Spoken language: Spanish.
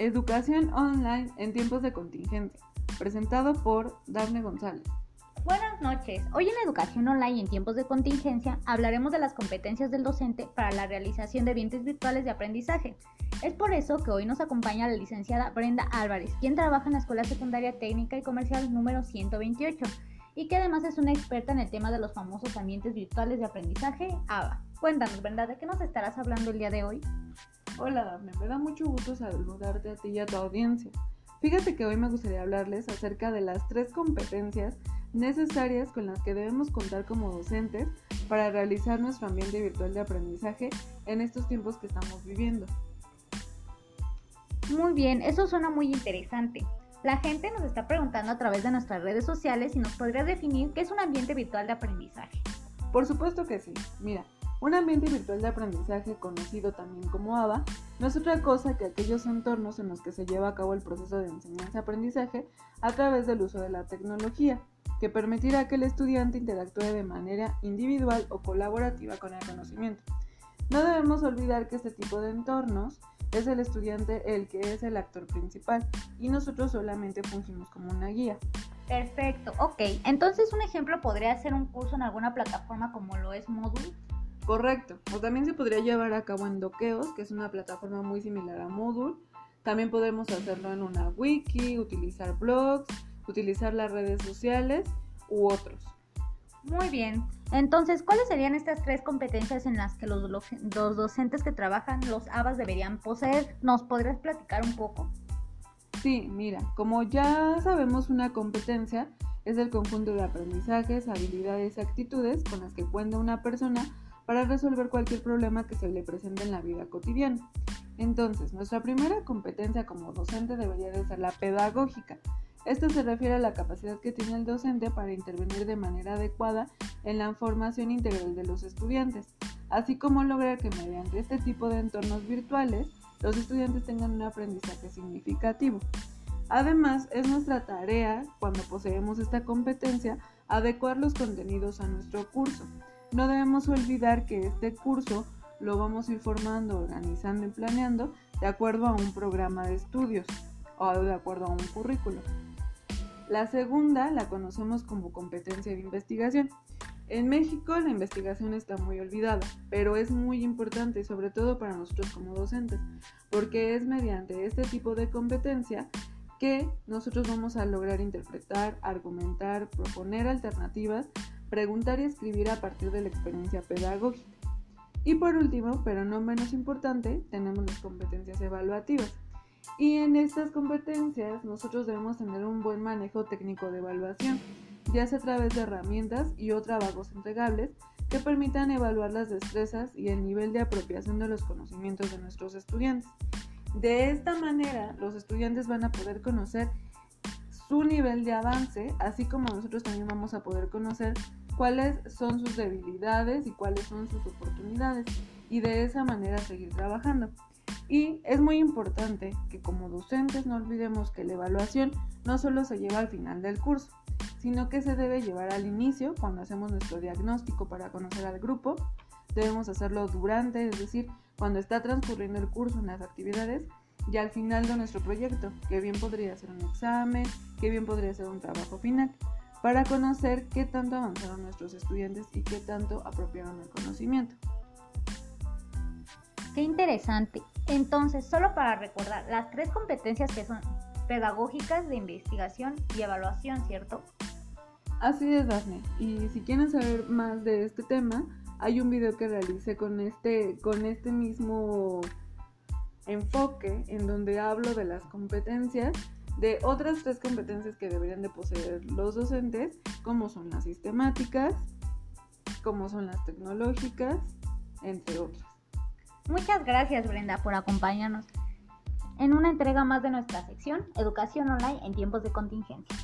Educación online en tiempos de contingencia, presentado por Dafne González. Buenas noches. Hoy en Educación Online en tiempos de contingencia hablaremos de las competencias del docente para la realización de ambientes virtuales de aprendizaje. Es por eso que hoy nos acompaña la licenciada Brenda Álvarez, quien trabaja en la Escuela Secundaria Técnica y Comercial número 128 y que además es una experta en el tema de los famosos ambientes virtuales de aprendizaje ABA. Cuéntanos, Brenda, ¿de qué nos estarás hablando el día de hoy? Hola, Dafne. Me da mucho gusto saludarte a ti y a tu audiencia. Fíjate que hoy me gustaría hablarles acerca de las tres competencias necesarias con las que debemos contar como docentes para realizar nuestro ambiente virtual de aprendizaje en estos tiempos que estamos viviendo. Muy bien, eso suena muy interesante. La gente nos está preguntando a través de nuestras redes sociales si nos podría definir qué es un ambiente virtual de aprendizaje. Por supuesto que sí. Mira, un ambiente virtual de aprendizaje, conocido también como ABA, no es otra cosa que aquellos entornos en los que se lleva a cabo el proceso de enseñanza-aprendizaje a través del uso de la tecnología, que permitirá que el estudiante interactúe de manera individual o colaborativa con el conocimiento. No debemos olvidar que este tipo de entornos es el estudiante el que es el actor principal y nosotros solamente fungimos como una guía. Perfecto, ok. Entonces un ejemplo podría ser un curso en alguna plataforma como lo es Moodle. Correcto. O también se podría llevar a cabo en Doqueos, que es una plataforma muy similar a Moodle. También podemos hacerlo en una wiki, utilizar blogs, utilizar las redes sociales u otros. Muy bien. Entonces, ¿cuáles serían estas tres competencias en las que los, los docentes que trabajan los ABAS deberían poseer? ¿Nos podrías platicar un poco? Sí, mira, como ya sabemos una competencia es el conjunto de aprendizajes, habilidades y actitudes con las que cuenta una persona para resolver cualquier problema que se le presente en la vida cotidiana. Entonces, nuestra primera competencia como docente debería de ser la pedagógica, esto se refiere a la capacidad que tiene el docente para intervenir de manera adecuada en la formación integral de los estudiantes, así como lograr que mediante este tipo de entornos virtuales los estudiantes tengan un aprendizaje significativo. Además, es nuestra tarea, cuando poseemos esta competencia, adecuar los contenidos a nuestro curso. No debemos olvidar que este curso lo vamos a ir formando, organizando y planeando de acuerdo a un programa de estudios o de acuerdo a un currículo. La segunda la conocemos como competencia de investigación. En México la investigación está muy olvidada, pero es muy importante, sobre todo para nosotros como docentes, porque es mediante este tipo de competencia que nosotros vamos a lograr interpretar, argumentar, proponer alternativas, preguntar y escribir a partir de la experiencia pedagógica. Y por último, pero no menos importante, tenemos las competencias evaluativas. Y en estas competencias nosotros debemos tener un buen manejo técnico de evaluación, ya sea a través de herramientas y o trabajos entregables que permitan evaluar las destrezas y el nivel de apropiación de los conocimientos de nuestros estudiantes. De esta manera, los estudiantes van a poder conocer su nivel de avance, así como nosotros también vamos a poder conocer cuáles son sus debilidades y cuáles son sus oportunidades, y de esa manera seguir trabajando. Y es muy importante que como docentes no olvidemos que la evaluación no solo se lleva al final del curso, sino que se debe llevar al inicio cuando hacemos nuestro diagnóstico para conocer al grupo. Debemos hacerlo durante, es decir, cuando está transcurriendo el curso en las actividades y al final de nuestro proyecto, que bien podría ser un examen, que bien podría ser un trabajo final, para conocer qué tanto avanzaron nuestros estudiantes y qué tanto apropiaron el conocimiento. Qué interesante. Entonces, solo para recordar, las tres competencias que son pedagógicas de investigación y evaluación, ¿cierto? Así es, Daphne. Y si quieren saber más de este tema, hay un video que realicé con este, con este mismo enfoque en donde hablo de las competencias, de otras tres competencias que deberían de poseer los docentes, como son las sistemáticas, como son las tecnológicas, entre otras. Muchas gracias Brenda por acompañarnos en una entrega más de nuestra sección Educación Online en tiempos de contingencia.